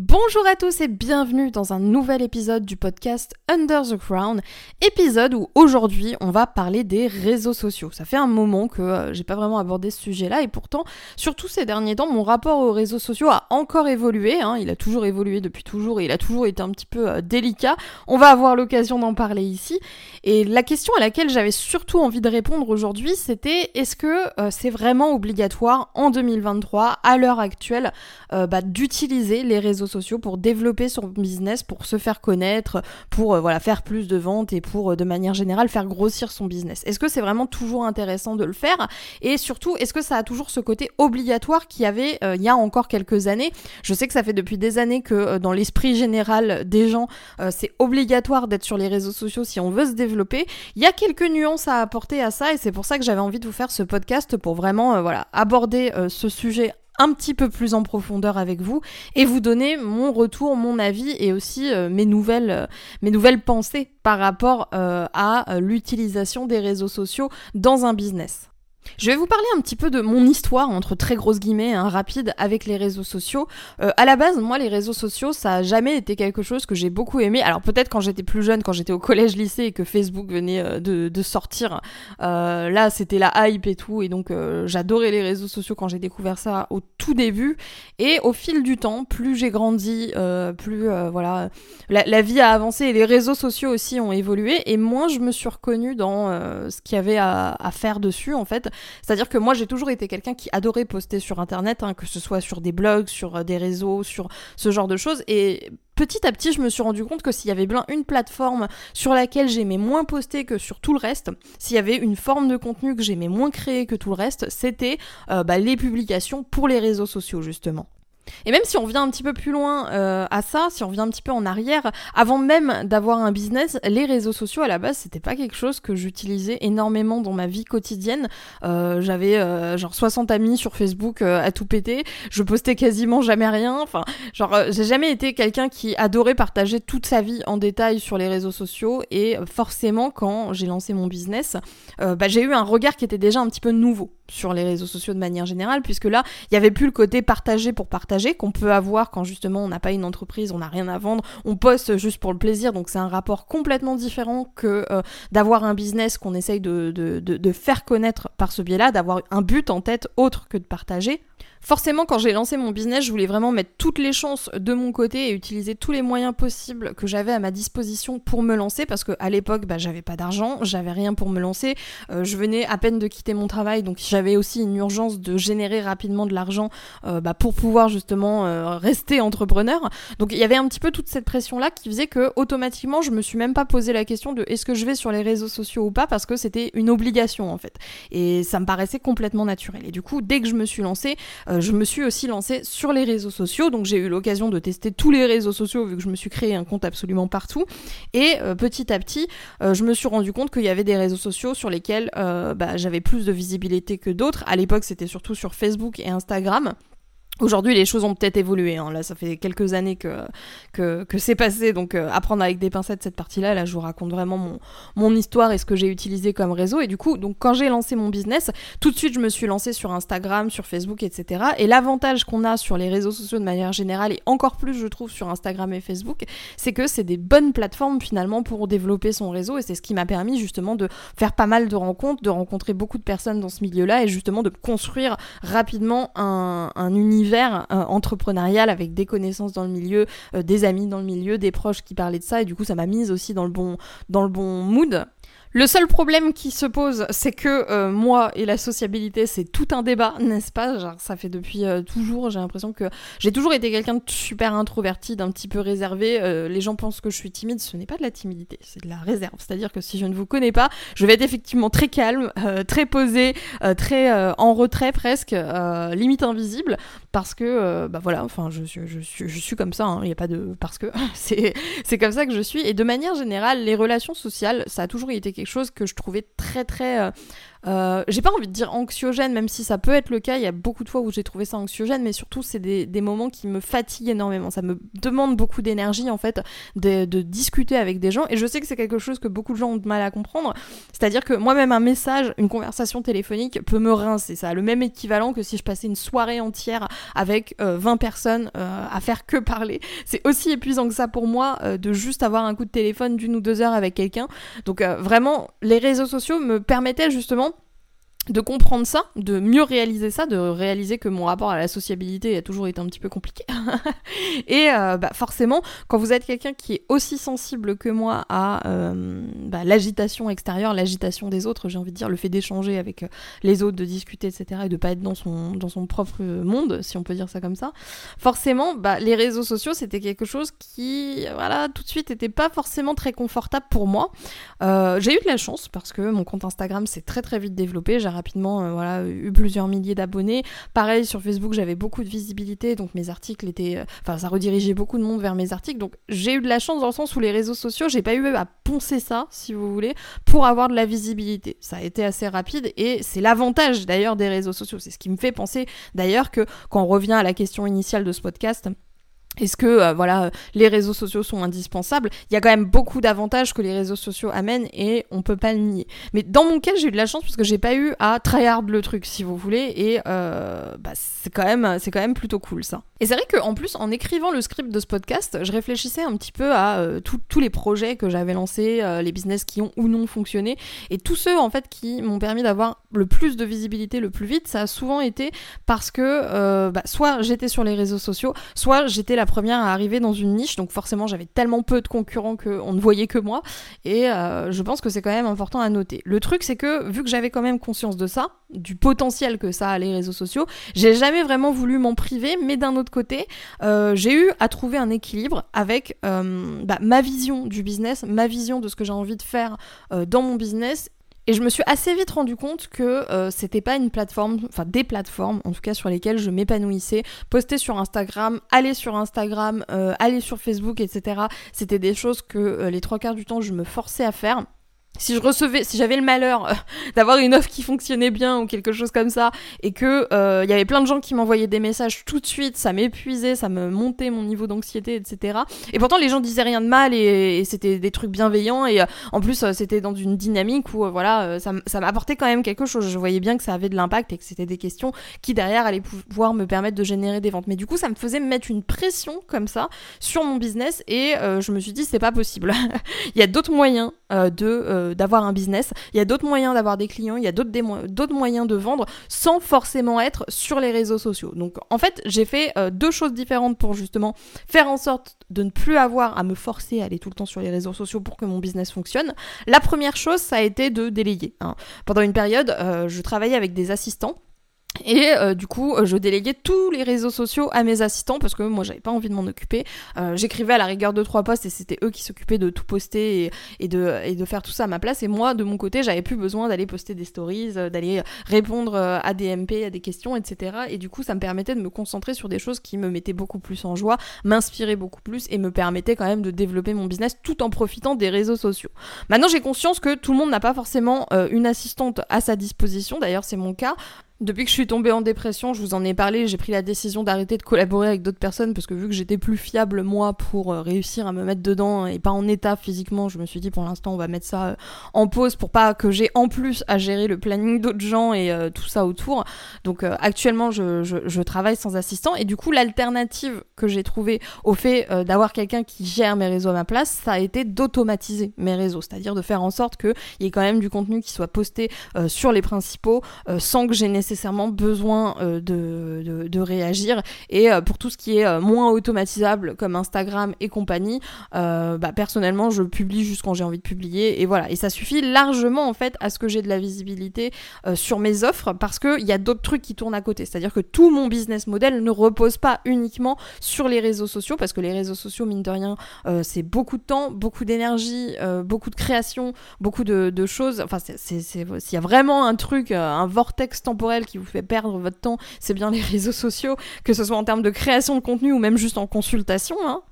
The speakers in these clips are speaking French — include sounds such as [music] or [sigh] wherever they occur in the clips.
Bonjour à tous et bienvenue dans un nouvel épisode du podcast Under the Crown, épisode où aujourd'hui on va parler des réseaux sociaux. Ça fait un moment que euh, j'ai pas vraiment abordé ce sujet-là et pourtant, surtout ces derniers temps, mon rapport aux réseaux sociaux a encore évolué. Hein. il a toujours évolué depuis toujours et il a toujours été un petit peu euh, délicat. On va avoir l'occasion d'en parler ici. Et la question à laquelle j'avais surtout envie de répondre aujourd'hui, c'était est-ce que euh, c'est vraiment obligatoire en 2023, à l'heure actuelle, bah, d'utiliser les réseaux sociaux pour développer son business, pour se faire connaître, pour euh, voilà, faire plus de ventes et pour euh, de manière générale faire grossir son business. Est-ce que c'est vraiment toujours intéressant de le faire? Et surtout, est-ce que ça a toujours ce côté obligatoire qu'il y avait euh, il y a encore quelques années? Je sais que ça fait depuis des années que dans l'esprit général des gens, c'est obligatoire d'être sur les réseaux sociaux si on veut se développer. Il y a quelques nuances à apporter à ça et c'est pour ça que j'avais envie de vous faire ce podcast pour vraiment voilà, aborder ce sujet un petit peu plus en profondeur avec vous et vous donner mon retour, mon avis et aussi euh, mes, nouvelles, euh, mes nouvelles pensées par rapport euh, à l'utilisation des réseaux sociaux dans un business. Je vais vous parler un petit peu de mon histoire, entre très grosses guillemets, hein, rapide, avec les réseaux sociaux. Euh, à la base, moi, les réseaux sociaux, ça a jamais été quelque chose que j'ai beaucoup aimé. Alors peut-être quand j'étais plus jeune, quand j'étais au collège-lycée et que Facebook venait euh, de, sortir, euh, là, c'était la hype et tout, et donc j'adorais les réseaux sociaux quand j'ai découvert ça au tout début. Et au fil du temps, plus j'ai grandi, plus voilà, la, vie a avancé et les réseaux sociaux aussi ont évolué, et moins je me suis reconnue dans ce qu'il y avait à, à faire dessus, en fait. C'est-à-dire que moi, j'ai toujours été quelqu'un qui adorait poster sur Internet, hein, que ce soit sur des blogs, sur euh, des réseaux, sur ce genre de choses. Et petit à petit, je me suis rendu compte que s'il y avait bien une plateforme sur laquelle j'aimais moins poster que sur tout le reste, s'il y avait une forme de contenu que j'aimais moins créer que tout le reste, c'était euh, bah, les publications pour les réseaux sociaux, justement. Et même si on vient un petit peu plus loin euh, à ça, si on vient un petit peu en arrière, avant même d'avoir un business, les réseaux sociaux à la base c'était pas quelque chose que j'utilisais énormément dans ma vie quotidienne. Euh, j'avais euh, genre 60 amis sur Facebook à tout péter, je postais quasiment jamais rien. Enfin, genre j'ai jamais été quelqu'un qui adorait partager toute sa vie en détail sur les réseaux sociaux et forcément quand j'ai lancé mon business, bah, j'ai eu un regard qui était déjà un petit peu nouveau sur les réseaux sociaux de manière générale puisque là il y avait plus le côté partagé pour partager qu'on peut avoir quand justement on n'a pas une entreprise, on n'a rien à vendre, on poste juste pour le plaisir, donc c'est un rapport complètement différent que euh, d'avoir un business qu'on essaye de, de faire connaître par ce biais-là, d'avoir un but en tête autre que de partager. Forcément, quand j'ai lancé mon business, je voulais vraiment mettre toutes les chances de mon côté et utiliser tous les moyens possibles que j'avais à ma disposition pour me lancer, parce qu'à l'époque, bah, j'avais pas d'argent, j'avais rien pour me lancer, euh, je venais à peine de quitter mon travail, donc j'avais aussi une urgence de générer rapidement de l'argent euh, bah, pour pouvoir justement euh, rester entrepreneur. Donc il y avait un petit peu toute cette pression-là qui faisait que automatiquement, je me suis même pas posé la question de est-ce que je vais sur les réseaux sociaux ou pas, parce que c'était une obligation en fait. Et ça me paraissait complètement naturel. Et du coup, dès que je me suis lancée, euh, je me suis aussi lancée sur les réseaux sociaux, donc j'ai eu l'occasion de tester tous les réseaux sociaux vu que je me suis créé un compte absolument partout. Et euh, petit à petit, euh, je me suis rendu compte qu'il y avait des réseaux sociaux sur lesquels bah, j'avais plus de visibilité que d'autres. À l'époque, c'était surtout sur Facebook et Instagram. Aujourd'hui, les choses ont peut-être évolué. Hein. Là, ça fait quelques années que, que, que c'est passé. Donc, euh, apprendre avec des pincettes cette partie-là. Là, je vous raconte vraiment mon, mon histoire et ce que j'ai utilisé comme réseau. Et du coup, donc, quand j'ai lancé mon business, tout de suite, je me suis lancée sur Instagram, sur Facebook, etc. Et l'avantage qu'on a sur les réseaux sociaux de manière générale, et encore plus, je trouve, sur Instagram et Facebook, c'est que c'est des bonnes plateformes finalement pour développer son réseau. Et c'est ce qui m'a permis justement de faire pas mal de rencontres, de rencontrer beaucoup de personnes dans ce milieu-là et justement de construire rapidement un, un univers euh, entrepreneurial avec des connaissances dans le milieu, euh, des amis dans le milieu, des proches qui parlaient de ça et du coup ça m'a mise aussi dans le bon dans le bon mood. Le seul problème qui se pose, c'est que euh, moi et la sociabilité, c'est tout un débat, [laughs] n'est-ce pas? Ça fait depuis toujours, j'ai l'impression que j'ai toujours été quelqu'un de super introverti, d'un petit peu réservé. Les gens pensent que je suis timide, ce n'est pas de la timidité, c'est de la réserve. C'est-à-dire que si je ne vous connais pas, je vais être effectivement très calme, très posé, très en retrait presque, limite invisible, parce que, bah voilà, enfin, je, suis, comme ça, hein. il n'y a pas de... parce que [laughs] c'est comme ça que je suis. Et de manière générale, les relations sociales, ça a toujours été quelque chose que je trouvais très très euh, euh, j'ai pas envie de dire anxiogène, même si ça peut être le cas. Il y a beaucoup de fois où j'ai trouvé ça anxiogène, mais surtout, c'est des, des, moments qui me fatiguent énormément. Ça me demande beaucoup d'énergie, en fait, de, discuter avec des gens. Et je sais que c'est quelque chose que beaucoup de gens ont de mal à comprendre. C'est-à-dire que moi-même, un message, une conversation téléphonique peut me rincer. Ça a le même équivalent que si je passais une soirée entière avec 20 euh, personnes euh, à faire que parler. C'est aussi épuisant que ça pour moi de juste avoir un coup de téléphone d'une ou deux heures avec quelqu'un. Donc, vraiment, les réseaux sociaux me permettaient justement de comprendre ça, de mieux réaliser ça, de réaliser que mon rapport à la sociabilité a toujours été un petit peu compliqué. [laughs] et euh, bah forcément, quand vous êtes quelqu'un qui est aussi sensible que moi à euh, bah, l'agitation extérieure, l'agitation des autres, j'ai envie de dire, le fait d'échanger avec euh, les autres, de discuter, etc., et de pas être dans son, dans son propre monde, si on peut dire ça comme ça, forcément, bah, les réseaux sociaux, c'était quelque chose qui, voilà, tout de suite, n'était pas forcément très confortable pour moi. j'ai eu de la chance parce que mon compte Instagram s'est très très vite développé, rapidement euh, voilà, eu plusieurs milliers d'abonnés. Pareil, sur Facebook, j'avais beaucoup de visibilité, donc mes articles étaient. Euh, enfin, ça redirigeait beaucoup de monde vers mes articles. Donc j'ai eu de la chance dans le sens où les réseaux sociaux, j'ai pas eu à poncer ça, si vous voulez, pour avoir de la visibilité. Ça a été assez rapide et c'est l'avantage d'ailleurs des réseaux sociaux. C'est ce qui me fait penser d'ailleurs que quand on revient à la question initiale de ce podcast, est-ce que euh, voilà, les réseaux sociaux sont indispensables? Il y a quand même beaucoup d'avantages que les réseaux sociaux amènent et on peut pas le nier. Mais dans mon cas, j'ai eu de la chance parce que j'ai pas eu à tryhard le truc, si vous voulez, et euh, bah, c'est quand même c'est quand même plutôt cool ça. Et c'est vrai qu'en plus, en écrivant le script de ce podcast, je réfléchissais un petit peu à euh, tous les projets que j'avais lancés, les business qui ont ou non fonctionné, et tous ceux en fait qui m'ont permis d'avoir le plus de visibilité le plus vite, ça a souvent été parce que bah, soit j'étais sur les réseaux sociaux, soit j'étais la première à arriver dans une niche, donc forcément j'avais tellement peu de concurrents qu'on ne voyait que moi, et euh, je pense que c'est quand même important à noter. Le truc c'est que vu que j'avais quand même conscience de ça, du potentiel que ça a les réseaux sociaux, j'ai jamais vraiment voulu m'en priver, mais d'un autre côté, euh, j'ai eu à trouver un équilibre avec euh, bah, ma vision du business, ma vision de ce que j'ai envie de faire dans mon business et je me suis assez vite rendu compte que euh, c'était pas une plateforme, enfin des plateformes en tout cas sur lesquelles je m'épanouissais. Poster sur Instagram, aller sur Instagram, euh, aller sur Facebook, etc. C'était des choses que euh, les trois quarts du temps je me forçais à faire si je recevais, si j'avais le malheur euh, [laughs] d'avoir une offre qui fonctionnait bien ou quelque chose comme ça, et que il euh, y avait plein de gens qui m'envoyaient des messages tout de suite, ça m'épuisait, ça me montait mon niveau d'anxiété, etc. Et pourtant les gens disaient rien de mal et, c'était des trucs bienveillants et euh, en plus c'était dans une dynamique où voilà ça, ça m'apportait quand même quelque chose. Je voyais bien que ça avait de l'impact et que c'était des questions qui derrière allaient pouvoir me permettre de générer des ventes. Mais du coup ça me faisait mettre une pression comme ça sur mon business et je me suis dit c'est pas possible. [laughs] Il y a d'autres moyens de d'avoir un business, il y a d'autres moyens d'avoir des clients, il y a d'autres moyens de vendre sans forcément être sur les réseaux sociaux. Donc en fait, j'ai fait euh, deux choses différentes pour justement faire en sorte de ne plus avoir à me forcer à aller tout le temps sur les réseaux sociaux pour que mon business fonctionne. La première chose, ça a été de déléguer. Hein. Pendant une période, euh, je travaillais avec des assistants et euh, du coup, euh, je déléguais tous les réseaux sociaux à mes assistants parce que moi, j'avais pas envie de m'en occuper. Euh, j'écrivais à la rigueur de trois posts et c'était eux qui s'occupaient de tout poster et de faire tout ça à ma place. Et moi, de mon côté, j'avais plus besoin d'aller poster des stories, d'aller répondre à des MP, à des questions, etc. Et du coup, ça me permettait de me concentrer sur des choses qui me mettaient beaucoup plus en joie, m'inspiraient beaucoup plus et me permettaient quand même de développer mon business tout en profitant des réseaux sociaux. Maintenant, j'ai conscience que tout le monde n'a pas forcément une assistante à sa disposition. D'ailleurs, c'est mon cas. Depuis que je suis tombée en dépression, je vous en ai parlé, j'ai pris la décision d'arrêter de collaborer avec d'autres personnes parce que vu que j'étais plus fiable moi pour euh, réussir à me mettre dedans et pas en état physiquement, je me suis dit pour l'instant on va mettre ça euh, en pause pour pas que j'ai en plus à gérer le planning d'autres gens et euh, tout ça autour. Donc actuellement je, je, travaille sans assistant et du coup l'alternative que j'ai trouvée au fait d'avoir quelqu'un qui gère mes réseaux à ma place, ça a été d'automatiser mes réseaux, c'est-à-dire de faire en sorte qu'il y ait quand même du contenu qui soit posté sur les principaux sans que j'ai nécessairement nécessairement besoin euh, de, de, réagir. Et euh, pour tout ce qui est euh, moins automatisable comme Instagram et compagnie, bah, personnellement, je publie juste quand j'ai envie de publier. Et voilà. Et ça suffit largement en fait à ce que j'ai de la visibilité sur mes offres parce qu'il y a d'autres trucs qui tournent à côté. C'est-à-dire que tout mon business model ne repose pas uniquement sur les réseaux sociaux parce que les réseaux sociaux, mine de rien, c'est beaucoup de temps, beaucoup d'énergie, beaucoup de création, beaucoup de, de choses. Enfin, s'il y a vraiment un truc, un vortex temporel qui vous fait perdre votre temps, c'est bien les réseaux sociaux, que ce soit en termes de création de contenu ou même juste en consultation. Hein.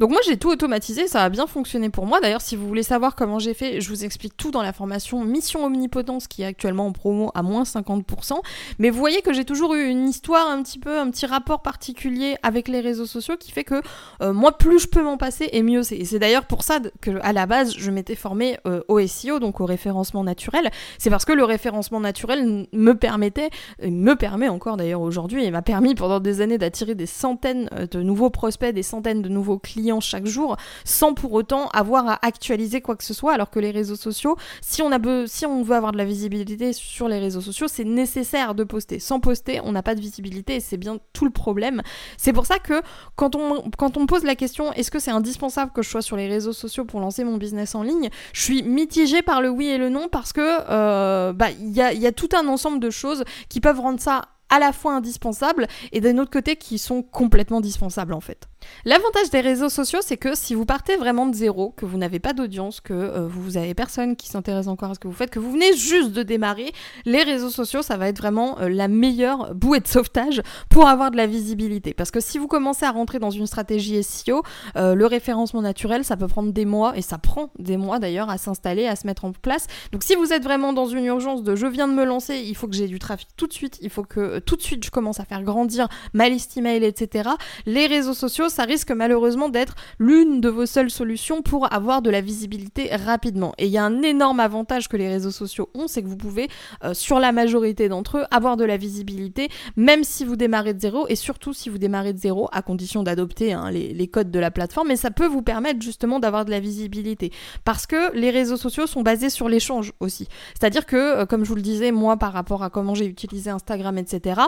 Donc moi j'ai tout automatisé, ça a bien fonctionné pour moi. D'ailleurs si vous voulez savoir comment j'ai fait, je vous explique tout dans la formation Mission Omnipotence qui est actuellement en promo à moins 50%. Mais vous voyez que j'ai toujours eu une histoire un petit peu, un petit rapport particulier avec les réseaux sociaux qui fait que euh, moi plus je peux m'en passer et mieux c'est. Et c'est d'ailleurs pour ça que à la base je m'étais formée euh, au SEO, donc au référencement naturel. C'est parce que le référencement naturel me permettait, me permet encore d'ailleurs aujourd'hui et m'a permis pendant des années d'attirer des centaines euh, de nouveaux prospects, des centaines de nouveaux clients chaque jour sans pour autant avoir à actualiser quoi que ce soit. Alors que les réseaux sociaux si on a si on veut avoir de la visibilité sur les réseaux sociaux c'est nécessaire de poster. Sans poster on n'a pas de visibilité et c'est bien tout le problème. C'est pour ça que quand on quand on pose la question est-ce que c'est indispensable que je sois sur les réseaux sociaux pour lancer mon business en ligne je suis mitigée par le oui et le non parce que euh, bah il y a, y a tout un ensemble de choses qui peuvent rendre ça à la fois indispensables et d'un autre côté qui sont complètement dispensables en fait. L'avantage des réseaux sociaux, c'est que si vous partez vraiment de zéro, que vous n'avez pas d'audience, que euh, vous avez personne qui s'intéresse encore à ce que vous faites, que vous venez juste de démarrer, les réseaux sociaux, ça va être vraiment euh, la meilleure bouée de sauvetage pour avoir de la visibilité. Parce que si vous commencez à rentrer dans une stratégie SEO, euh, le référencement naturel, ça peut prendre des mois, et ça prend des mois d'ailleurs à s'installer, à se mettre en place. Donc si vous êtes vraiment dans une urgence de je viens de me lancer, il faut que j'ai du trafic tout de suite, il faut que tout de suite je commence à faire grandir ma liste email, etc. Les réseaux sociaux, ça risque malheureusement d'être l'une de vos seules solutions pour avoir de la visibilité rapidement. Et il y a un énorme avantage que les réseaux sociaux ont, c'est que vous pouvez, euh, sur la majorité d'entre eux, avoir de la visibilité, même si vous démarrez de zéro, et surtout si vous démarrez de zéro, à condition d'adopter hein, les, les codes de la plateforme, mais ça peut vous permettre justement d'avoir de la visibilité. Parce que les réseaux sociaux sont basés sur l'échange aussi. C'est-à-dire que, euh, comme je vous le disais, moi, par rapport à comment j'ai utilisé Instagram, etc.,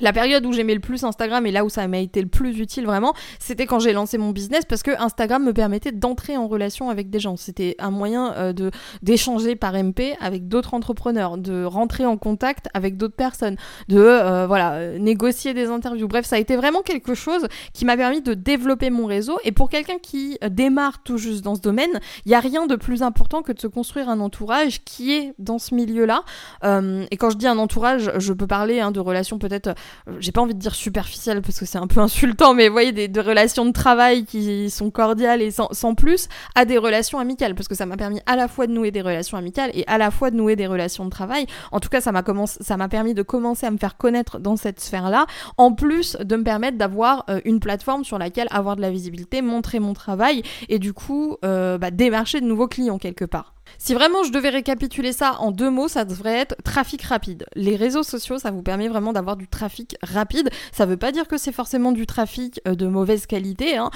la période où j'aimais le plus Instagram et là où ça m'a été le plus utile vraiment, c'était quand j'ai lancé mon business parce que Instagram me permettait d'entrer en relation avec des gens. C'était un moyen euh, de d'échanger par MP avec d'autres entrepreneurs, de rentrer en contact avec d'autres personnes, de euh, voilà euh, négocier des interviews. Bref, ça a été vraiment quelque chose qui m'a permis de développer mon réseau. Et pour quelqu'un qui démarre tout juste dans ce domaine, il y a rien de plus important que de se construire un entourage qui est dans ce milieu-là. et quand je dis un entourage, je peux parler hein, de relations peut-être euh, j'ai pas envie de dire superficielle parce que c'est un peu [laughs] insultant, mais vous voyez, des, relations de travail qui sont cordiales et sans, plus, à des relations amicales, parce que ça m'a permis à la fois de nouer des relations amicales et à la fois de nouer des relations de travail. En tout cas, ça m'a ça m'a permis de commencer à me faire connaître dans cette sphère-là, en plus de me permettre d'avoir euh, une plateforme sur laquelle avoir de la visibilité, montrer mon travail et du coup euh, bah, démarcher de nouveaux clients quelque part. Si vraiment je devais récapituler ça en deux mots, ça devrait être trafic rapide. Les réseaux sociaux, ça vous permet vraiment d'avoir du trafic rapide. Ça veut pas dire que c'est forcément du trafic euh, de mauvaise qualité. Hein.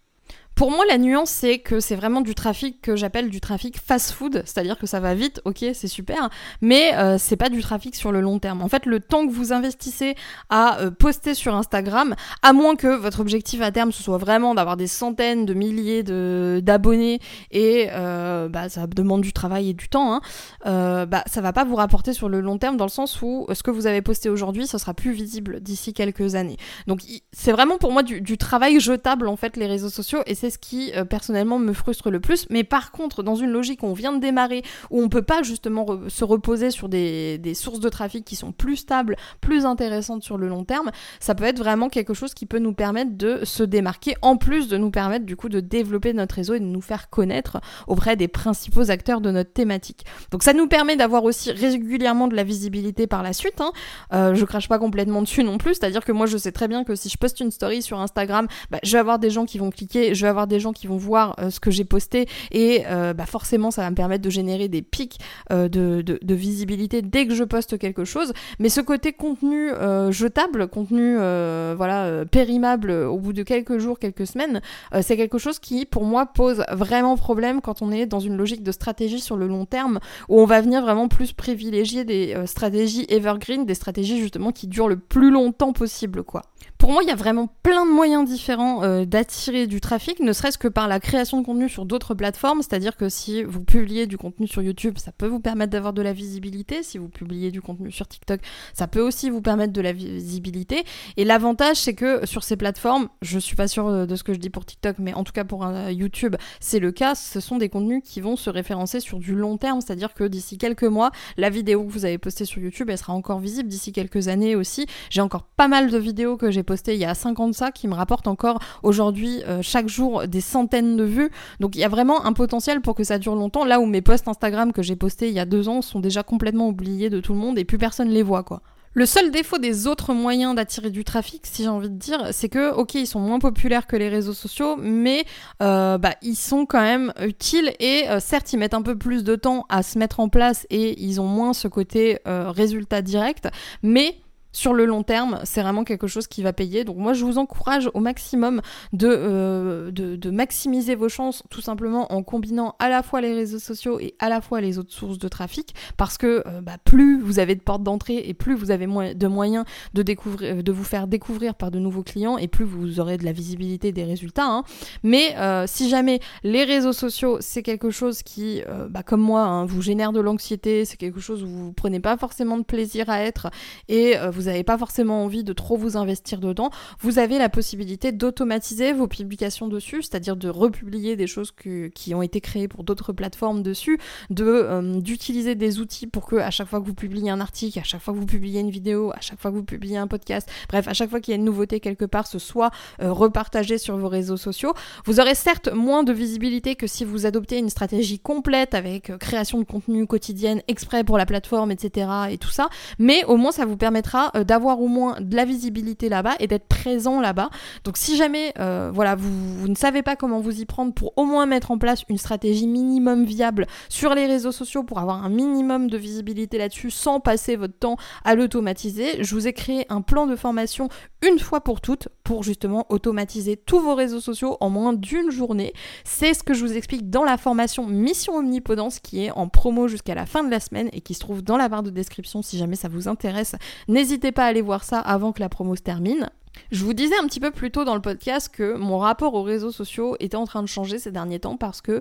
Pour moi, la nuance, c'est que c'est vraiment du trafic que j'appelle du trafic fast-food, c'est-à-dire que ça va vite, ok, c'est super, mais euh, c'est pas du trafic sur le long terme. En fait, le temps que vous investissez à euh, poster sur Instagram, à moins que votre objectif à terme ce soit vraiment d'avoir des centaines de milliers d'abonnés et euh, bah, ça demande du travail et du temps, hein, bah, ça va pas vous rapporter sur le long terme dans le sens où ce que vous avez posté aujourd'hui, ce sera plus visible d'ici quelques années. Donc c'est vraiment pour moi du, du travail jetable en fait les réseaux sociaux et c'est ce qui euh, personnellement me frustre le plus. Mais par contre, dans une logique où on vient de démarrer, où on peut pas justement se reposer sur des, des, sources de trafic qui sont plus stables, plus intéressantes sur le long terme, ça peut être vraiment quelque chose qui peut nous permettre de se démarquer, en plus de nous permettre du coup de développer notre réseau et de nous faire connaître auprès des principaux acteurs de notre thématique. Donc ça nous permet d'avoir aussi régulièrement de la visibilité par la suite. Hein. Euh, je crache pas complètement dessus non plus, c'est-à-dire que moi je sais très bien que si je poste une story sur Instagram, bah, je vais avoir des gens qui vont cliquer, je vais avoir des gens qui vont voir euh, ce que j'ai posté et euh, bah forcément ça va me permettre de générer des pics euh, de, de, visibilité dès que je poste quelque chose. Mais ce côté contenu jetable, contenu voilà périmable au bout de quelques jours, quelques semaines, c'est quelque chose qui pour moi pose vraiment problème quand on est dans une logique de stratégie sur le long terme où on va venir vraiment plus privilégier des stratégies evergreen, des stratégies justement qui durent le plus longtemps possible quoi. Pour moi, il y a vraiment plein de moyens différents d'attirer du trafic, ne serait-ce que par la création de contenu sur d'autres plateformes, c'est-à-dire que si vous publiez du contenu sur YouTube, ça peut vous permettre d'avoir de la visibilité, si vous publiez du contenu sur TikTok, ça peut aussi vous permettre de la visibilité, et l'avantage c'est que sur ces plateformes, je suis pas sûre de ce que je dis pour TikTok, mais en tout cas pour YouTube, c'est le cas, ce sont des contenus qui vont se référencer sur du long terme, c'est-à-dire que d'ici quelques mois, la vidéo que vous avez postée sur YouTube, elle sera encore visible. D'ici quelques années aussi. J'ai encore pas mal de vidéos que j'ai postées il y a 5 ans de ça qui me rapportent encore aujourd'hui euh, chaque jour des centaines de vues. Donc il y a vraiment un potentiel pour que ça dure longtemps. Là où mes posts Instagram que j'ai postés il y a deux ans sont déjà complètement oubliés de tout le monde et plus personne les voit quoi. Le seul défaut des autres moyens d'attirer du trafic, si j'ai envie de dire, c'est que, ok, ils sont moins populaires que les réseaux sociaux, mais euh, bah, ils sont quand même utiles et euh, certes, ils mettent un peu plus de temps à se mettre en place et ils ont moins ce côté euh, résultat direct, mais sur le long terme, c'est vraiment quelque chose qui va payer. Donc moi, je vous encourage au maximum de, euh, de, maximiser vos chances, tout simplement en combinant à la fois les réseaux sociaux et à la fois les autres sources de trafic, parce que euh, bah, plus vous avez de portes d'entrée et plus vous avez de moyens de, découvrir, de vous faire découvrir par de nouveaux clients, et plus vous aurez de la visibilité des résultats. Hein. Mais euh, si jamais les réseaux sociaux, c'est quelque chose qui, bah, comme moi, hein, vous génère de l'anxiété, c'est quelque chose où vous prenez pas forcément de plaisir à être, et vous vous n'avez pas forcément envie de trop vous investir dedans, vous avez la possibilité d'automatiser vos publications dessus, c'est-à-dire de republier des choses qui ont été créées pour d'autres plateformes dessus, de euh, d'utiliser des outils pour que à chaque fois que vous publiez un article, à chaque fois que vous publiez une vidéo, à chaque fois que vous publiez un podcast, bref, à chaque fois qu'il y a une nouveauté quelque part, ce soit euh, repartagé sur vos réseaux sociaux. Vous aurez certes moins de visibilité que si vous adoptez une stratégie complète avec euh, création de contenu quotidienne exprès pour la plateforme, etc. et tout ça, mais au moins ça vous permettra euh, d'avoir au moins de la visibilité là-bas et d'être présent là-bas. Donc si jamais euh, voilà, vous, ne savez pas comment vous y prendre pour au moins mettre en place une stratégie minimum viable sur les réseaux sociaux pour avoir un minimum de visibilité là-dessus sans passer votre temps à l'automatiser, je vous ai créé un plan de formation une fois pour toutes pour justement automatiser tous vos réseaux sociaux en moins d'une journée. C'est ce que je vous explique dans la formation Mission Omnipotence qui est en promo jusqu'à la fin de la semaine et qui se trouve dans la barre de description si jamais ça vous intéresse. N'hésitez pas à aller voir ça avant que la promo se termine. Je vous disais un petit peu plus tôt dans le podcast que mon rapport aux réseaux sociaux était en train de changer ces derniers temps parce que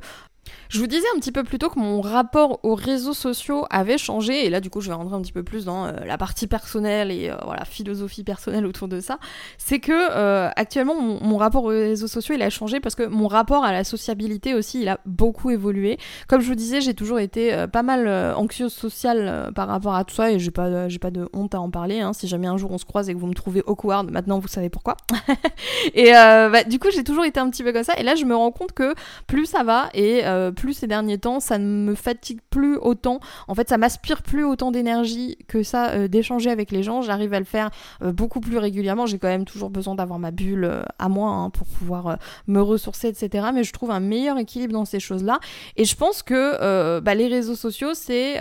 je vous disais un petit peu plus tôt que mon rapport aux réseaux sociaux avait changé, et là du coup je vais rentrer un petit peu plus dans euh, la partie personnelle et euh, voilà philosophie personnelle autour de ça. C'est que euh, actuellement mon, rapport aux réseaux sociaux il a changé parce que mon rapport à la sociabilité aussi il a beaucoup évolué. Comme je vous disais, j'ai toujours été pas mal anxieuse sociale par rapport à tout ça et j'ai pas pas de honte à en parler. Hein. Si jamais un jour on se croise et que vous me trouvez awkward, maintenant vous savez pourquoi. [laughs] et bah, du coup j'ai toujours été un petit peu comme ça, et là je me rends compte que plus ça va et euh, plus ces derniers temps, ça ne me fatigue plus autant. En fait, ça m'aspire plus autant d'énergie que ça euh, d'échanger avec les gens. J'arrive à le faire euh, beaucoup plus régulièrement. J'ai quand même toujours besoin d'avoir ma bulle à moi hein, pour pouvoir me ressourcer, etc. Mais je trouve un meilleur équilibre dans ces choses-là. Et je pense que bah, les réseaux sociaux, c'est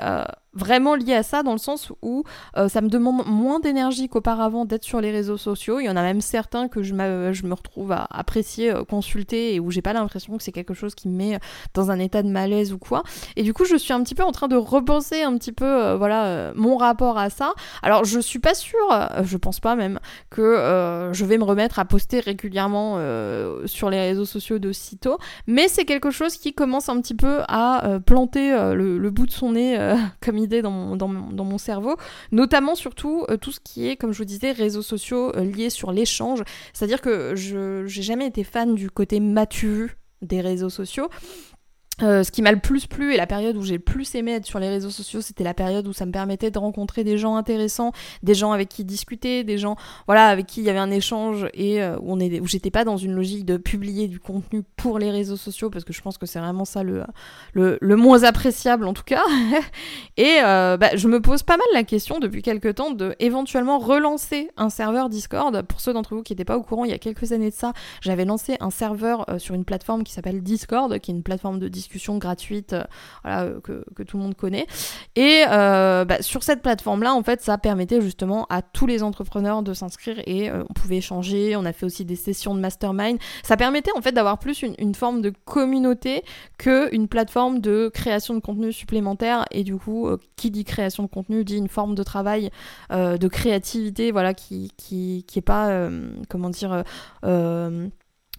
vraiment lié à ça dans le sens où euh, ça me demande moins d'énergie qu'auparavant d'être sur les réseaux sociaux. Il y en a même certains que je, je me retrouve à apprécier, euh, consulter et où j'ai pas l'impression que c'est quelque chose qui me met dans un état de malaise ou quoi. Et du coup, je suis un petit peu en train de repenser un petit peu euh, voilà mon rapport à ça. Alors, je suis pas sûre, je pense pas même que je vais me remettre à poster régulièrement sur les réseaux sociaux de sitôt, mais c'est quelque chose qui commence un petit peu à planter le, le, bout de son nez [laughs] comme idée dans mon, dans mon, dans mon cerveau, notamment surtout euh, tout ce qui est, comme je vous disais, réseaux sociaux euh, liés sur l'échange. C'est-à-dire que je j'ai jamais été fan du côté matu des réseaux sociaux. Euh, ce qui m'a le plus plu et la période où j'ai le plus aimé être sur les réseaux sociaux, c'était la période où ça me permettait de rencontrer des gens intéressants, des gens avec qui discuter, des gens voilà avec qui il y avait un échange et euh, où j'étais pas dans une logique de publier du contenu pour les réseaux sociaux parce que je pense que c'est vraiment ça le, le, le moins appréciable en tout cas. [laughs] et euh, bah, je me pose pas mal la question depuis quelques temps de éventuellement relancer un serveur Discord. Pour ceux d'entre vous qui n'étaient pas au courant, il y a quelques années de ça, j'avais lancé un serveur sur une plateforme qui s'appelle Discord, qui est une plateforme de discussion discussion gratuite euh, voilà, que, tout le monde connaît. Et euh, bah, sur cette plateforme-là, en fait, ça permettait justement à tous les entrepreneurs de s'inscrire et euh, on pouvait échanger. On a fait aussi des sessions de mastermind. Ça permettait en fait d'avoir plus une, une, forme de communauté que une plateforme de création de contenu supplémentaire. Et du coup, qui dit création de contenu dit une forme de travail, de créativité, voilà, qui, qui, qui est pas, comment dire,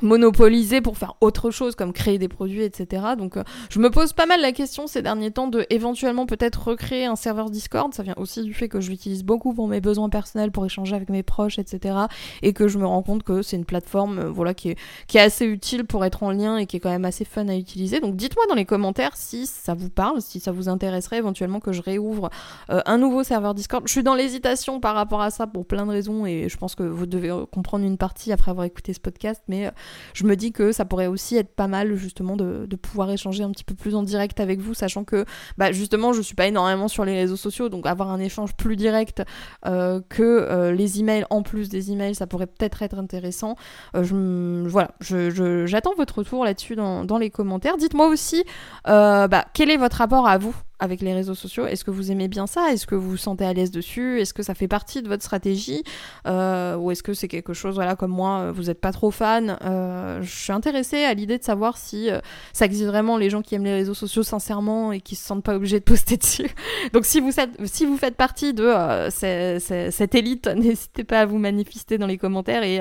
monopoliser pour faire autre chose comme créer des produits etc donc euh, je me pose pas mal la question ces derniers temps de éventuellement peut-être recréer un serveur Discord. Ça vient aussi du fait que je l'utilise beaucoup pour mes besoins personnels pour échanger avec mes proches etc et que je me rends compte que c'est une plateforme euh, voilà qui est, qui est assez utile pour être en lien et qui est quand même assez fun à utiliser. Donc dites-moi dans les commentaires si ça vous parle si ça vous intéresserait éventuellement que je réouvre euh, un nouveau serveur Discord. Je suis dans l'hésitation par rapport à ça pour plein de raisons et je pense que vous devez comprendre une partie après avoir écouté ce podcast mais je me dis que ça pourrait aussi être pas mal justement de, pouvoir échanger un petit peu plus en direct avec vous, sachant que bah, justement je suis pas énormément sur les réseaux sociaux, donc avoir un échange plus direct euh, que euh, les emails en plus des emails, ça pourrait peut-être être intéressant. je, voilà, j'attends votre retour là-dessus dans, dans, les commentaires. Dites-moi aussi bah, quel est votre rapport à vous? Avec les réseaux sociaux Est-ce que vous aimez bien ça? Est-ce que vous vous sentez à l'aise dessus? Est-ce que ça fait partie de votre stratégie? Euh, Ou est-ce que c'est quelque chose, voilà, comme moi, euh, vous n'êtes pas trop fan euh, Je suis intéressée à l'idée de savoir si ça existe vraiment les gens qui aiment les réseaux sociaux sincèrement et qui se sentent pas obligés de poster [laughs] dessus. Donc si vous, êtes, si vous faites partie de cette élite, [laughs] n'hésitez pas à vous manifester dans les commentaires et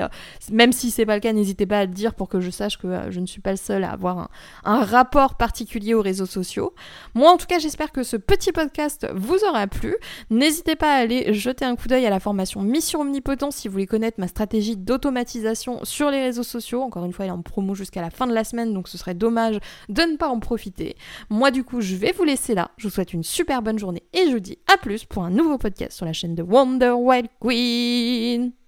même si c'est pas le cas, n'hésitez pas à le dire pour que je sache que je ne suis pas le seul à avoir un, rapport particulier aux réseaux sociaux. Moi, en tout cas, que ce petit podcast vous aura plu. N'hésitez pas à aller jeter un coup d'œil à la formation Mission Omnipotent si vous voulez connaître ma stratégie d'automatisation sur les réseaux sociaux. Encore une fois, elle est en promo jusqu'à la fin de la semaine, donc ce serait dommage de ne pas en profiter. Moi, du coup, je vais vous laisser là. Je vous souhaite une super bonne journée et je vous dis à plus pour un nouveau podcast sur la chaîne de Wonder Wild Queen.